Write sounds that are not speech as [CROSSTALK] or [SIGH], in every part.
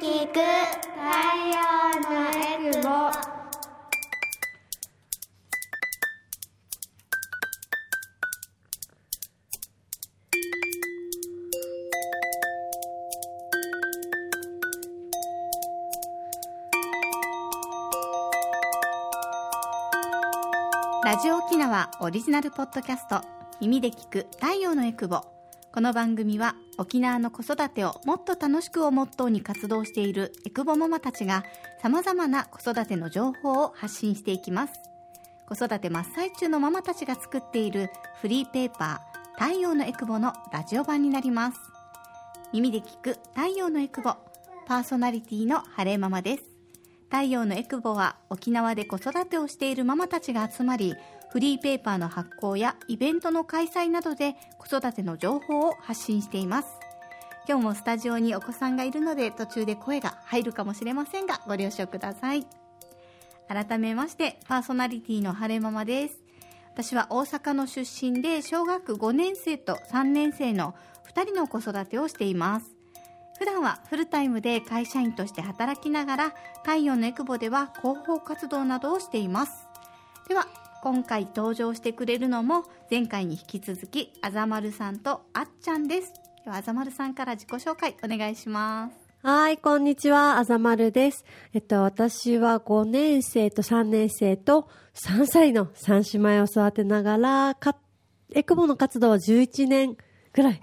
聞く太陽のエクボラジオ沖縄オリジナルポッドキャスト耳で聞く太陽のエクボ。この番組は沖縄の子育てをもっと楽しくをモットーに活動しているエクボママたちが様々な子育ての情報を発信していきます。子育て真っ最中のママたちが作っているフリーペーパー太陽のエクボのラジオ版になります。耳で聞く太陽のエクボパーソナリティの晴れママです。太陽のエクボは沖縄で子育てをしているママたちが集まりフリーペーパーの発行やイベントの開催などで子育ての情報を発信しています。今日もスタジオにお子さんがいるので途中で声が入るかもしれませんがご了承ください。改めましてパーソナリティの晴れママです。私は大阪の出身で小学5年生と3年生の2人の子育てをしています。普段はフルタイムで会社員として働きながら太陽のエクボでは広報活動などをしています。では今回登場してくれるのも前回に引き続きあざまるさんとあっちゃんです。ではあざまるさんから自己紹介お願いします。はい、こんにちは、あざまるです。えっと、私は5年生と3年生と3歳の3姉妹を育てながら、か、エクボの活動は11年くらい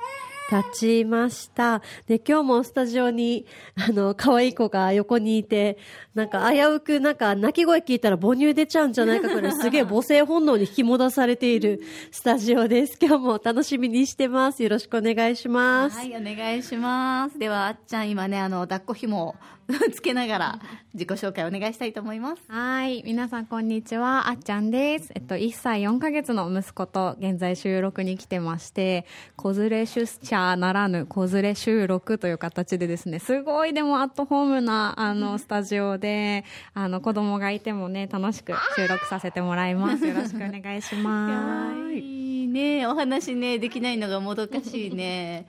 経ちました。で、今日もスタジオに、あの、可愛い子が横にいて、なんか危うく、なんか泣き声聞いたら母乳出ちゃうんじゃないかくらい、すげえ母性本能に引き戻されている [LAUGHS] スタジオです。今日も楽しみにしてます。よろしくお願いします。はいお願いしますではあっちゃん今ねあの抱っこ紐を [LAUGHS] つけながら自己紹介お願いしたいと思いますはい。皆さん、こんにちは。あっちゃんです。えっと、1歳4ヶ月の息子と現在収録に来てまして、子連れ出社ならぬ子連れ収録という形でですね、すごいでもアットホームな、あの、[LAUGHS] スタジオで、あの、子供がいてもね、楽しく収録させてもらいます。よろしくお願いします。[LAUGHS] いいねお話ねできないのがもどかしいね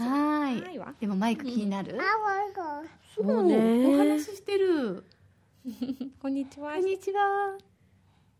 はい。はいわ。でもマイク気になる？そうね。お話ししてる。[LAUGHS] こんにちは。こん。にちは。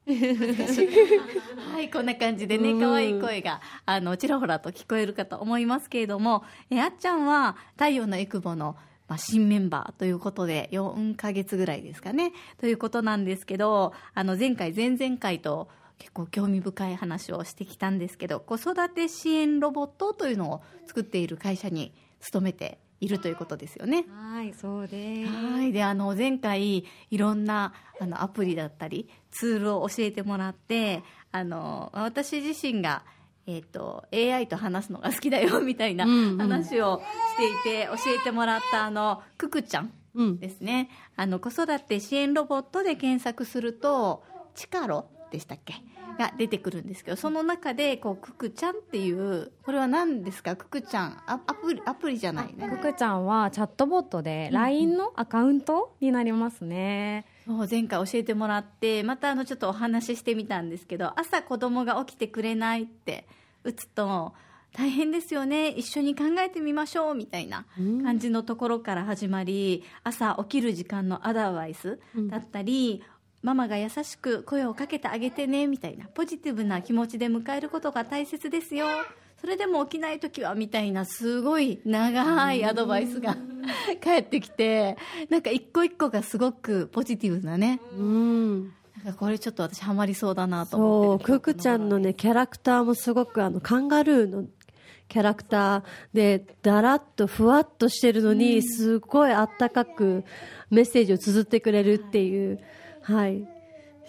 [LAUGHS] はいこんな感じでね可愛い声があのちらほらと聞こえるかと思いますけれどもえあっちゃんは太陽のエクボのまあ、新メンバーということで4ヶ月ぐらいですかね。ということなんですけどあの前回前々回と結構興味深い話をしてきたんですけど子育て支援ロボットというのを作っている会社に勤めているということですよね。はい、そうです。はいであの前回いろんなあのアプリだったりツールを教えてもらってあの私自身が、えー、と AI と話すのが好きだよみたいなうんうん話をしていて、教えてもらったあのククちゃんうん。ですねあの子育て支援ロボットで検索すると「チカロ」でしたっけ？が出てくるんですけどその中でこうククちゃんっていうこれは何ですか？ククちゃんアアプリアプリじゃないね。くくちゃんはチャットボットで LINE のアカウントになりますね。そう前回教えてもらってまたあのちょっとお話ししてみたんですけど朝子供が起きてくれないって打つと大変ですよね。一緒に考えてみましょうみたいな感じのところから始まり朝起きる時間のアドバイスだったり、ママが優しく声をかけてあげてねみたいなポジティブな気持ちで迎えることが大切ですよ。それでも起きない時はみたいなすごい長いアドバイスが返ってきてなんか一個一個がすごくポジティブなね。うん。なんかこれちょっと私ハマりそうだなとそう、思って。るクークちゃんのね、キャラクターもすごく、あの、カンガルーのキャラクターで、だらっとふわっとしてるのに、すごいあったかくメッセージを綴ってくれるっていう、はい、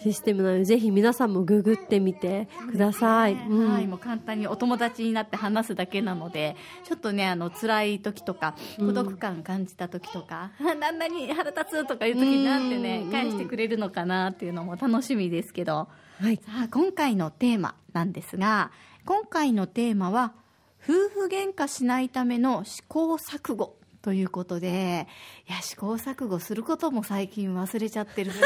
システムなので、ぜひ皆さんもググってみてください。うん。はい、もう簡単にお友達になって話すだけなのでちょっとねあの辛い時とか孤独感感じた時とか、[LAUGHS] あ旦那に腹立つとかいう時になんてねうん。返してくれるのかなっていうのも楽しみですけど。はい。さあ今回のテーマなんですが今回のテーマは夫婦喧嘩しないための試行錯誤ということでいや試行錯誤することも最近忘れちゃってる [LAUGHS]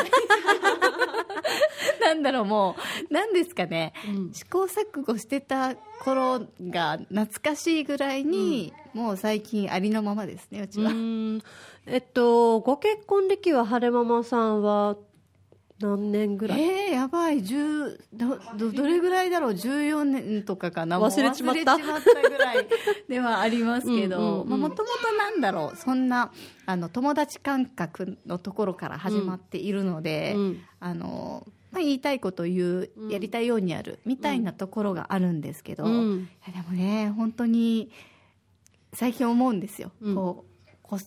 なんだろうもう何ですかね、うん。試行錯誤してた頃が懐かしいぐらいに、もう最近ありのままですねうちうは、ん。えっとご結婚歴は晴れママさんは何年ぐらい、えー、やばい。10どどどれぐらいだろう？14年とかかな？忘れちまった。ぐらい [LAUGHS] ではありますけど。うんもともとなんだろう？そんなあの友達感覚のところから始まっているので、うん。あのまあ、言いたいことを言う、うん。やりたいようにやるみたいなところがあるんですけど、いうん。やでもね本当に最近思うんですよ、うん。こうこ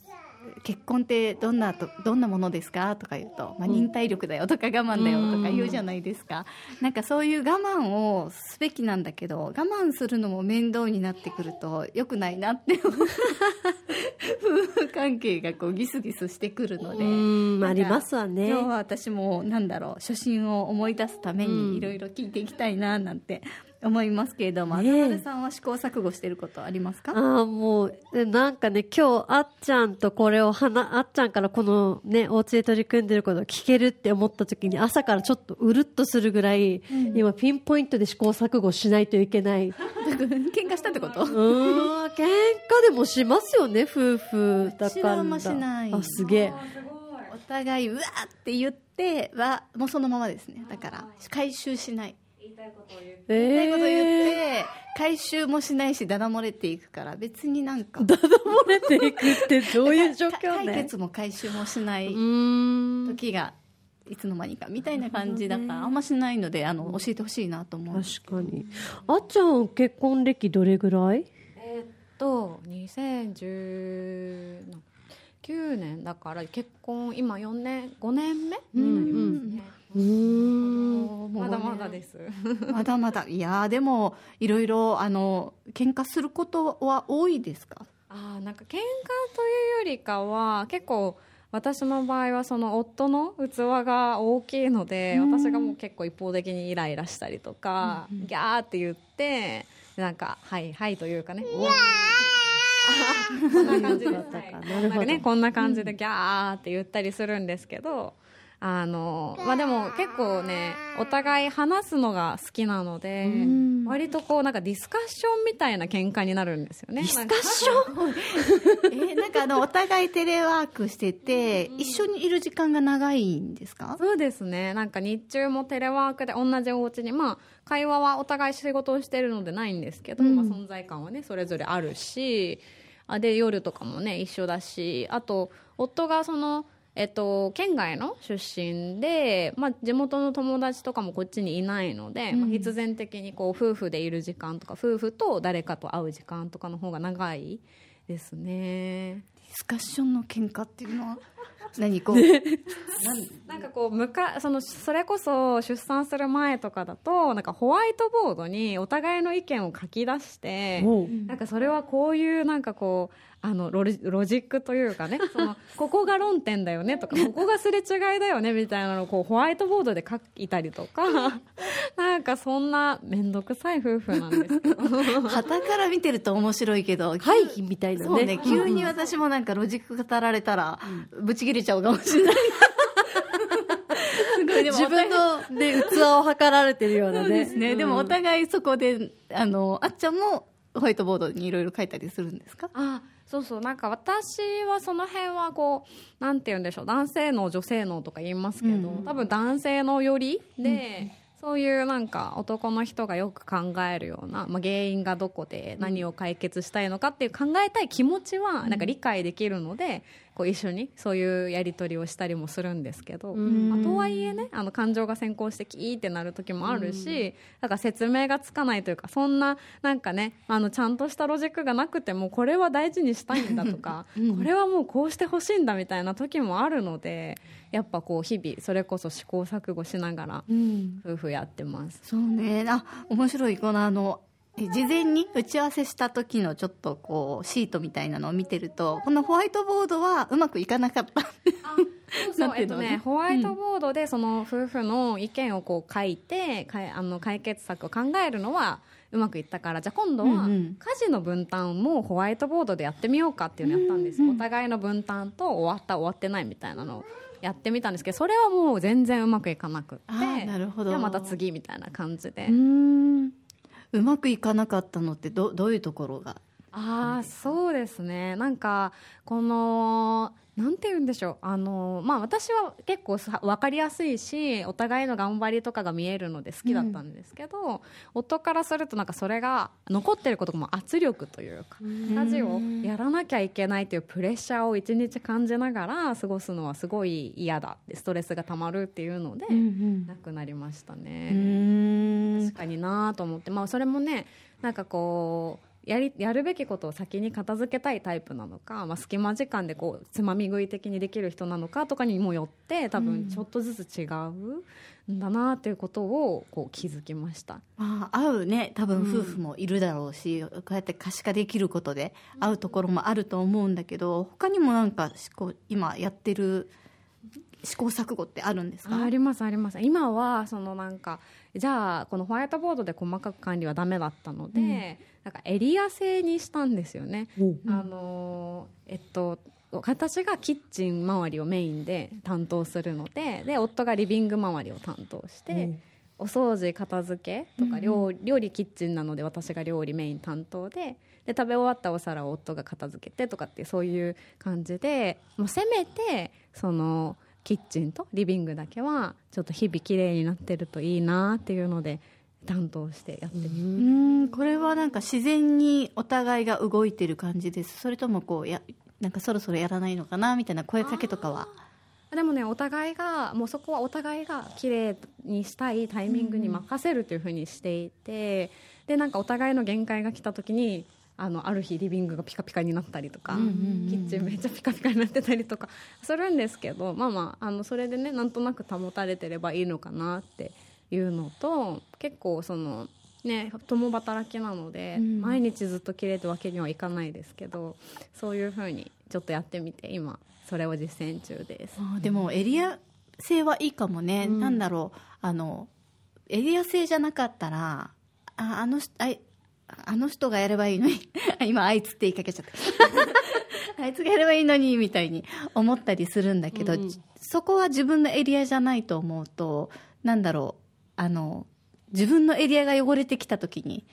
結婚ってどんなとどんなものですか？とか言うと、まあ、忍耐力だよとか我慢だよとか言うじゃないですか、なんかそういう我慢をすべきなんだけど我慢するのも面倒になってくると良くないなって夫婦関係がこうギスギスしてくるので。ありますわね。今日は私もなんだろう初心を思い出すためうん。にいろいろ聞いていきたいななんて思いますけれども、渡辺さんは試行錯誤してることありますか？ああ、もう、えなんかね、今日、あっちゃんとこれをはな、あっちゃんからこのね、お家で取り組んでることを聞けるって思った時に、朝からちょっとうるっとするぐらい、今ピンポイントで試行錯誤しないといけない。う [LAUGHS] 喧嘩したってこと？ーん、喧嘩でもしますよね、夫婦だから。うちはあんましない。あ、すげえ。お互いうわーって言ってはもうそのままですね。だから回収しないえ言いたいこと言って回収もしないしだだ漏れていくから別になんかだだ漏れていくってどういう状況か解ね。決も回収もしないうーん。時がいつの間にかみたいな感じだからあんましないのであの教えてほしいなと思う確かに。あっちゃん、結婚歴どれぐらい？えーっと2019年だから結婚今4年5年目になりますね、うーん。もうまだまだです。まだまだ [LAUGHS] いやーでもいろいろあの喧嘩することは多いですか？あーなんか喧嘩というよりかは結構私の場合はその夫の器が大きいので私がもう結構一方的にイライラしたりとか、ギャーって言ってなんかはいはいというかね。こん。[LAUGHS] な感じではい [LAUGHS] なるほど。んかねこんな感じでギャーって言ったりするんですけど、あのまあでも結構ねお互い話すのが好きなのでん。割とこうなんかディスカッションみたいな喧嘩になるんですよね。ディスカッシえーなんか。[LAUGHS] あのお互いテレワークしてて一緒にいる時間が長いんですか？そうですね。なんか日中もテレワークで同じお家にまあ会話はお互い仕事をしてるのでないんですけど、うん。まあ、存在感はねそれぞれあるしあで夜とかもね一緒だしあと夫がそのえっと、県外の出身で、まあ、地元の友達とかもこっちにいないので、まあ、必然的にこう夫婦でいる時間とか夫婦と誰かと会う時間とかの方が長いですね。ディスカッションの喧嘩っていうのは？何こう？なんかこうむかそのそれこそ出産する前とかだとなんかホワイトボードにお互いの意見を書き出してなんかそれはこういうなんかこうあのロジロジックというかねその [LAUGHS] ここが論点だよねとかここがすれ違いだよねみたいなのをこうホワイトボードで書いたりとか [LAUGHS] なんかそんな面倒くさい夫婦なんですけど [LAUGHS] 旗から見てると面白いけど会議みたいなね。そうね。急に私もなんかロジック語られたらブチ切れちゃうかもしれない。すごいでも自分のね、器を測られてるようなそうね。ですね、でもお互いそこであのあっちゃんもホワイトボードにいろいろ書いたりするんですか？あそうそう。なんか私はその辺はこうなんて言うんでしょう。男性脳女性脳とか言いますけど、うん。多分男性のよりで、そういうなんか男の人がよく考えるような、まあ、原因がどこで何を解決したいのかっていう考えたい気持ちはなんか理解できるので、こう一緒にそういうやり取りをしたりもするんですけど、ん。まあとはいえねあの感情が先行してキーってなる時もあるし、なんか説明がつかないというかそんななんかねあのちゃんとしたロジックがなくてもこれは大事にしたいんだとか、[LAUGHS] これはもうこうしてほしいんだみたいな時もあるのでやっぱこう日々それこそ試行錯誤しながら夫婦やってます。そうね。あ面白い。このあのえ事前に打ち合わせした時のちょっとこうシートみたいなのを見てるとこのホワイトボードはうまくいかなかった。そうえっとね、ホワイトボードでその夫婦の意見をこう書いて、かいあの解決策を考えるのはうまくいったから。じゃあ今度は家事の分担もホワイトボードでやってみようかっていうのをやったんです、お互いの分担と終わった終わってないみたいなのをやってみたんですけどそれはもう全然うまくいかなくってあーなるほど。じゃあまた次みたいな感じで、うんうまくいかなかったのってどどういうところが？ああそうですね。なんかこのなんて言うんでしょう。あのまあ私は結構さ分かりやすいしお互いの頑張りとかが見えるので好きだったんですけど、夫からするとなんかそれが残ってることも圧力というか家事をやらなきゃいけないというプレッシャーを一日感じながら過ごすのはすごい嫌だストレスがたまるっていうので、なくなりましたね。かになと思って、まあ、それもねなんかこうやりやるべきことを先に片付けたいタイプなのか、まあ、隙間時間でこうつまみ食い的にできる人なのかとかにもよって多分ちょっとずつ違うんだなっていうことをこう気づきました。まあ、会うね多分夫婦もいるだろうし、こうやって可視化できることで会うところもあると思うんだけど他にもなんか試行今やってる試行錯誤ってあるんですか？あありますあります。今はそのなんかじゃあこのホワイトボードで細かく管理はダメだったので、なんかエリア製にしたんですよね、あのーえっと私がキッチン周りをメインで担当するのでで夫がリビング周りを担当して、お掃除片付けとか料,、料理キッチンなので私が料理メイン担当でで食べ終わったお皿を夫が片付けてとかってそういう感じでもうせめてそのキッチンとリビングだけはちょっと日々綺麗になってるといいなっていうので担当してやってみうん。これはなんか自然にお互いが動いてる感じです。それともこうやなんかそろそろやらないのかなみたいな声かけとかは。でもねお互いがもうそこはお互いが綺麗にしたいタイミングに任せるというふうにしていて、でなんかお互いの限界が来た時にあのある日リビングがピカピカになったりとか、キッチンめっちゃピカピカになってたりとか [LAUGHS] するんですけどまあまああのそれでねなんとなく保たれてればいいのかなっていうのと結構そのね共働きなので、毎日ずっと綺麗ってわけにはいかないですけどそういうふうにちょっとやってみて今それを実践中です。あーでもエリア性はいいかもね、なんだろう。あのエリア性じゃなかったらああの人あいあの人がやればいいのに。[LAUGHS] 今あいつって言いかけちゃった。[LAUGHS] あいつがやればいいのにみたいに思ったりするんだけど、そこは自分のエリアじゃないと思うとなん。だろうあの自分のエリアが汚れてきた時に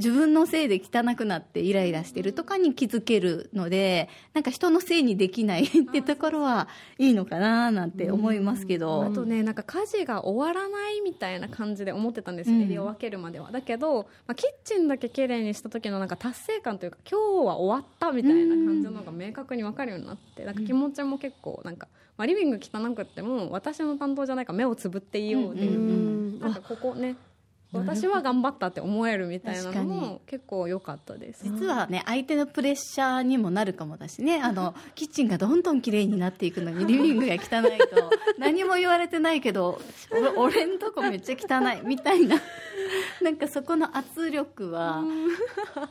自分のせいで汚くなってイライラしてるとかに気づけるのでなんか人のせいにできない [LAUGHS] ってところはいいのかななんて思いますけど、あとねなんか家事が終わらないみたいな感じで思ってたんですよ、うん。エリアを分けるまでは。だけど、まあ、キッチンだけ綺麗にした時のなんか達成感というか今日は終わったみたいな感じのが明確に分かるようになってなんか気持ちも結構なんか、まあ、リビング汚くっても私の担当じゃないから目をつぶっていいようで、なんかここね私は頑張ったって思えるみたいなのも結構良かったです。実はね相手のプレッシャーにもなるかもだしね。あのキッチンがどんどん綺麗になっていくのにリビングが汚いと [LAUGHS] 何も言われてないけど俺俺んとこめっちゃ汚いみたいな。[LAUGHS] なんかそこの圧力は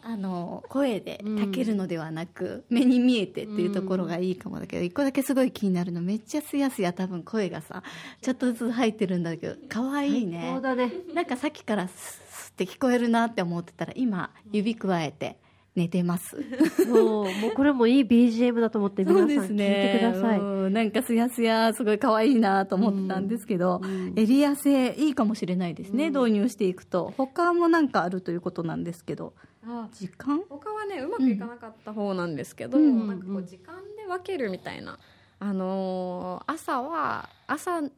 あの声でたけるのではなく目に見えてっていうところがいいかもだけど一個だけすごい気になるのめっちゃすやすや多分声がさちょっとずつ入ってるんだけど可愛いね。そうだね。なんかさっきからスッって聞こえるなって思ってたら今指くわえて寝てます。[LAUGHS] そう、もうこれもいい BGM だと思って皆さん聞いてください。うんなんかすやすやすごい可愛いなと思ってたんですけど、エリア性いいかもしれないですね、導入していくと。他もなんかあるということなんですけど。あ時間？他はねうまくいかなかった方なんですけど、うん。なんかこう時間で分けるみたいな、あのー朝は朝お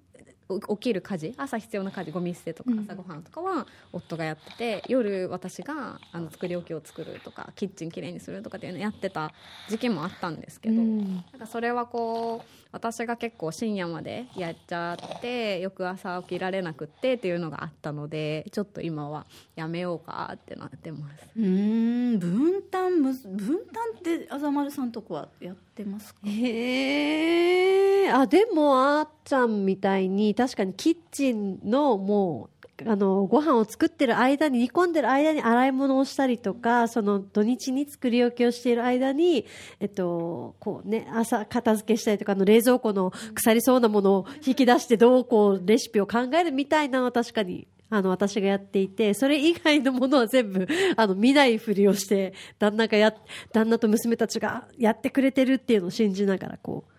起きる家事朝必要な家事ゴミ捨てとか朝ごはんとかは夫がやってて夜私があの作り置きを作るとかキッチンきれいにするとかっていうのやってた時期もあったんですけど、なんかそれはこう私が結構深夜までやっちゃって翌朝起きられなくってっていうのがあったのでちょっと今はやめようかってなってます。うーん分担むず分担ってあざまるさんとこはやってますか？へえあでもあっちゃんみたいに確かにキッチンのもうあのご飯を作ってる間に煮込んでる間に洗い物をしたりとかその土日に作り置きをしている間に、えっとこうね、朝片付けしたりとかあの冷蔵庫の腐りそうなものを引き出してどうこうレシピを考えるみたいなのは確かにあの私がやっていてそれ以外のものは全部あの見ないふりをして旦那がや旦那と娘たちがやってくれてるっていうのを信じながらこう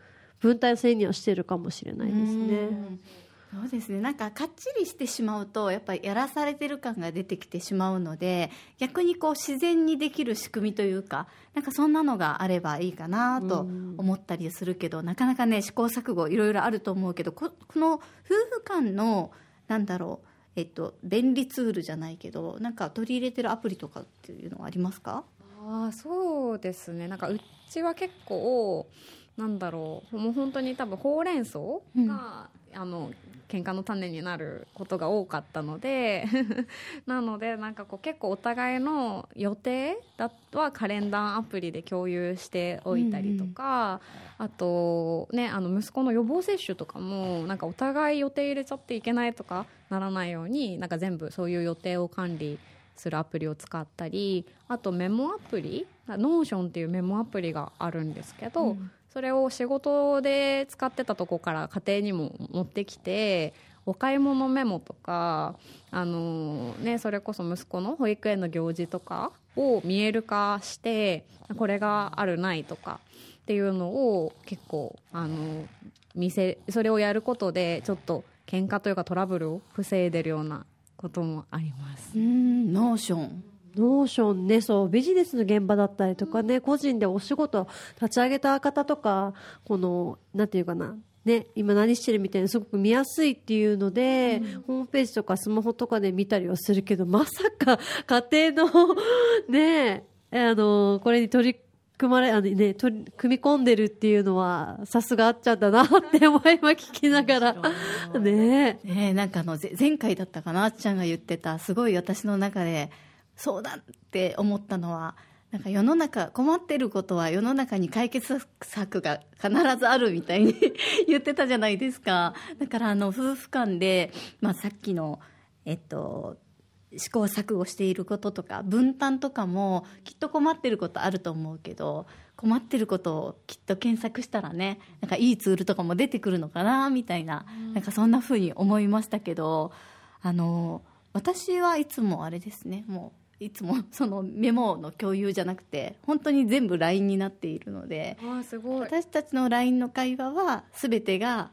分体制にはしてるかもしれないですね。うんそうですね。なんかかっちりしてしまうとやっぱりやらされてる感が出てきてしまうので逆にこう自然にできる仕組みというかなんかそんなのがあればいいかなと思ったりするけど、なかなかね試行錯誤いろいろあると思うけどここの夫婦間のなんだろうえっと、便利ツールじゃないけどなんか取り入れてるアプリとかっていうのはありますか？ああそうですね。なんかうちは結構なんだろう。もう本当に多分ほうれん草が、うんあの喧嘩の種になることが多かったので [LAUGHS] なのでなんかこう結構お互いの予定だはカレンダーアプリで共有しておいたりとか、あとねあの息子の予防接種とかもなんかお互い予定入れちゃっていけないとかならないようになんか全部そういう予定を管理するアプリを使ったりあとメモアプリノーションっていうメモアプリがあるんですけど、それを仕事で使ってたとこから家庭にも持ってきてお買い物メモとか、あのね、それこそ息子の保育園の行事とかを見える化してこれがあるないとかっていうのを結構あの見せそれをやることでちょっと喧嘩というかトラブルを防いでるようなこともあります。うん Notion Notion ね、そう、ビジネスの現場だったりとかね、個人でお仕事立ち上げた方とか、この、なんていうかな、ね、今何してるみたいなすごく見やすいっていうので、ホームページとかスマホとかで見たりはするけど、まさか家庭の、ね、あの、これに取り組まれ、あのね、取り組み込んでるっていうのは、さすがあっちゃんだなって思い今聞きながら、ね。ねえなんかあのぜ前回だったかなあっちゃんが言ってたすごい私の中でそうだって思ったのはなんか世の中困ってることは世の中に解決策が必ずあるみたいに [LAUGHS] 言ってたじゃないですか。だからあの夫婦間で、まあ、さっきのえっと試行錯誤していることとか分担とかもきっと困ってることあると思うけど困ってることをきっと検索したらねなんかいいツールとかも出てくるのかなみたいな,、なんかそんな風に思いましたけどあの私はいつもあれですねもういつもそのメモの共有じゃなくて本当に全部 LINE になっているので私たちの LINE の会話は全てが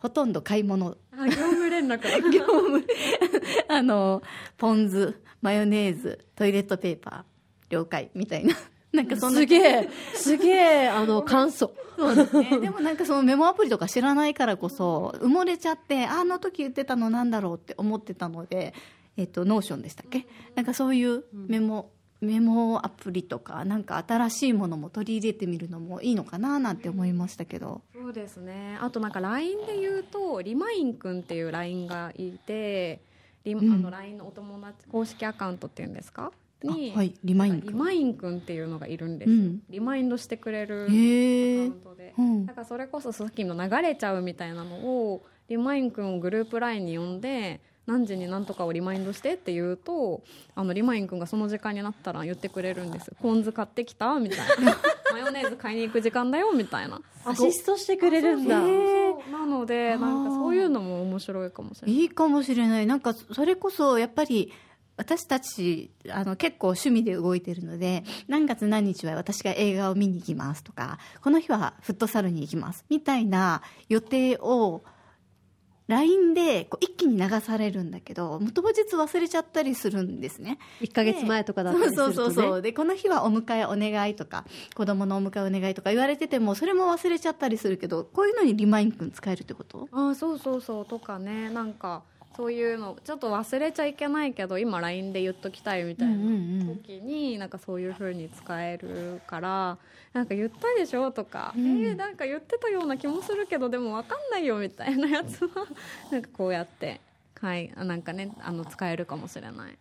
ほとんど買い物。あ業務連絡だ。[LAUGHS] 業務。[LAUGHS] あのポン酢マヨネーズトイレットペーパー了解みたいな。[LAUGHS] なんかそんな。すげえ、すげえ、あの、簡素。そうですね。でもなんかそのメモアプリとか知らないからこそ埋もれちゃってああの時言ってたのなんだろうって思ってたのでえっと Notion でしたっけ？なんかそういうメモ、メモアプリとかなんか新しいものも取り入れてみるのもいいのかななんて思いましたけど。そうですね。あとなんか LINE で言うとリマインくんっていう LINE がいてリ,、ん。あの LINE のお友達公式アカウントっていうんですか？にあはいリマインリマインくんっていうのがいるんですよ、うん。リマインドしてくれるアカウントで、うん。だからそれこそさっきの流れちゃうみたいなのをリマインくんをグループ LINE に呼んで何時に何とかをリマインドしてって言うとあのリマインくんがその時間になったら言ってくれるんです。ポン酢買ってきたみたいな。[LAUGHS] マヨネーズ買いに行く時間だよみたいな。アシストしてくれるんだ。そうなのでなんかそういうのも面白いかもしれない。いいかもしれない。なんかそれこそやっぱり私たちあの結構趣味で動いてるので何月何日は私が映画を見に行きますとかこの日はフットサルに行きますみたいな予定を LINE でこう一気に流されるんだけど当日忘れちゃったりするんですね。1ヶ月前とかだったりすると、ね。そうそうそうでこの日はお迎えお願いとか子供のお迎えお願いとか言われててもそれも忘れちゃったりするけどこういうのにリマインくん使えるってこと？ああそうそうそう。とかね。なんかそういうのちょっと忘れちゃいけないけど今 LINE で言っときたいみたいなうんうんうん。時になんかそういう風に使えるからなんか言ったでしょ？とか、うん。えーなんか言ってたような気もするけどでも分かんないよみたいなやつはなんかこうやってはい。あなんかねあの使えるかもしれない。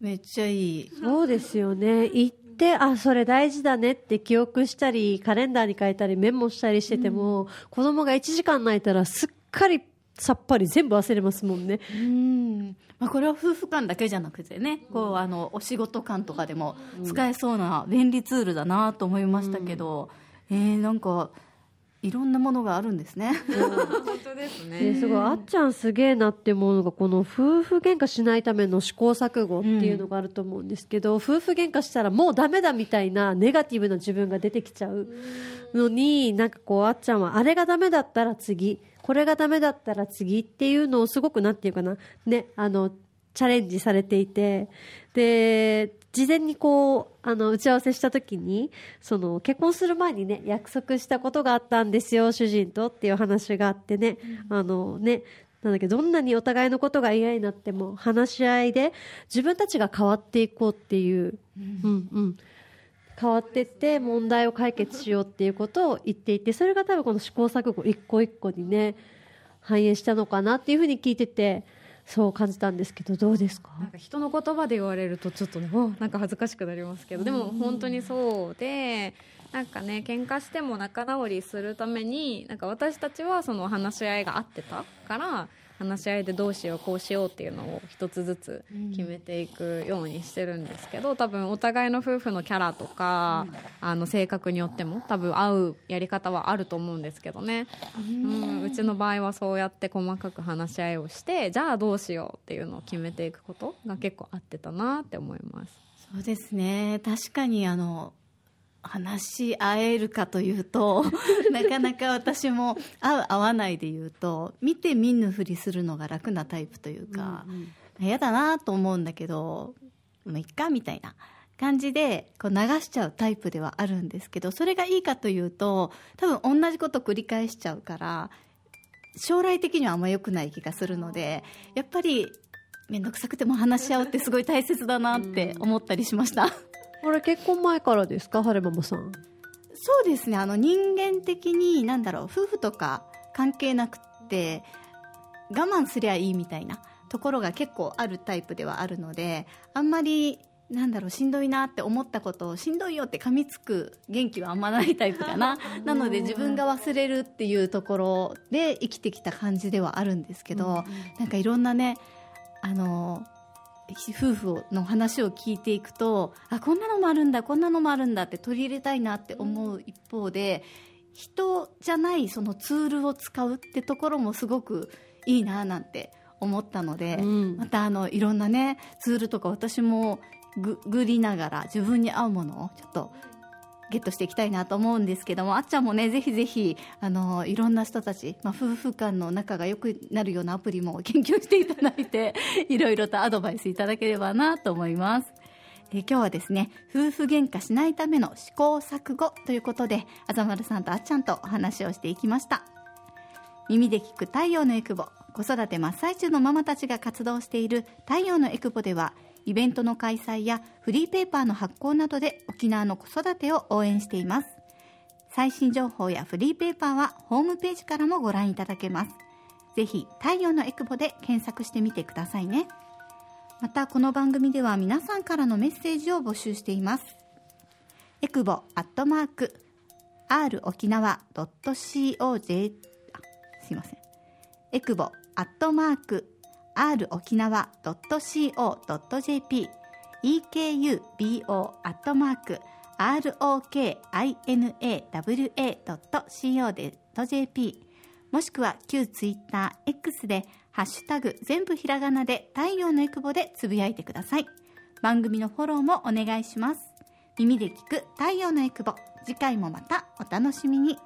めっちゃいい。そうですよね。[LAUGHS] 行って、あ、それ大事だねって記憶したり、カレンダーに書いたり、メモしたりしてても、子供が1時間泣いたらすっかりさっぱり全部忘れますもんね。うん。まあ、これは夫婦間だけじゃなくてね、こうあのお仕事間とかでも使えそうな便利ツールだなと思いましたけど、えーなんかいろんなものがあるんですね。本当ですですごい。あっちゃんすげえなって思うのがこの夫婦喧嘩しないための試行錯誤っていうのがあると思うんですけど、夫婦喧嘩したらもうダメだみたいなネガティブな自分が出てきちゃうのになんかこうあっちゃんはあれがダメだったら次これがダメだったら次っていうのをすごくなんていうかなねあのチャレンジされていてで事前にこうあの打ち合わせした時にその結婚する前にね約束したことがあったんですよ主人とっていう話があってね、あのねなんだけどどんなにお互いのことが嫌になっても話し合いで自分たちが変わっていこうっていう、うん。うん、変わっていって問題を解決しようっていうことを言っていてそれが多分この試行錯誤一個一個にね反映したのかなっていうふうに聞いててそう感じたんですけどどうですか？なんか人の言葉で言われるとちょっとねなんか恥ずかしくなりますけどでも本当にそうでなんかね喧嘩しても仲直りするためになんか私たちはその話し合いが合ってたから話し合いでどうしようこうしようっていうのを一つずつ決めていくようにしてるんですけど多分お互いの夫婦のキャラとか、あの性格によっても多分合うやり方はあると思うんですけどね、うん、うちの場合はそうやって細かく話し合いをしてじゃあどうしようっていうのを決めていくことが結構合ってたなって思います。そうですね。確かにあの話し合えるかというと [LAUGHS] なかなか私も合う合わないで言うと見て見ぬふりするのが楽なタイプというか嫌、だなと思うんだけどもういっかみたいな感じでこう流しちゃうタイプではあるんですけどそれがいいかというと多分同じこと繰り返しちゃうから将来的にはあんま良くない気がするのでやっぱり面倒くさくても話し合うってすごい大切だなって思ったりしました。これ結婚前からですか？晴れママさん。そうですね。あの人間的に何だろう夫婦とか関係なくって我慢すりゃいいみたいなところが結構あるタイプではあるのであんまりなんだろうしんどいなって思ったことをしんどいよって噛みつく元気はあんまないタイプかな。[LAUGHS] なので自分が忘れるっていうところで生きてきた感じではあるんですけど、なんかいろんなねあの夫婦の話を聞いていくとあこんなのもあるんだこんなのもあるんだって取り入れたいなって思う一方で人じゃないそのツールを使うってところもすごくいいななんて思ったので、うん。またあのいろんなねツールとか私もググりながら自分に合うものをちょっとゲットしていきたいなと思うんですけどもあっちゃんもねぜひぜひあのいろんな人たち、まあ、夫婦間の仲が良くなるようなアプリも [LAUGHS] 研究していただいていろいろとアドバイスいただければなと思います。え今日はですね夫婦喧嘩しないための試行錯誤ということであざまるさんとあっちゃんとお話をしていきました耳で聞く太陽のエクボ子育て真っ最中のママたちが活動している太陽のエクボではイベントの開催やフリーペーパーの発行などで沖縄の子育てを応援しています。最新情報やフリーペーパーはホームページからもご覧いただけます。ぜひ太陽のエクボで検索してみてくださいね。またこの番組では皆さんからのメッセージを募集しています。エクボアットマーク r 沖縄 .coj すいません。エクボアットマーク r 沖縄 .co.jp ekubo アットマーク rokinawa.co.jp もしくは旧ツイッター X でハッシュタグ全部ひらがなで太陽のエクボでつぶやいてください。番組のフォローもお願いします。耳で聞く太陽のエクボ。次回もまたお楽しみに。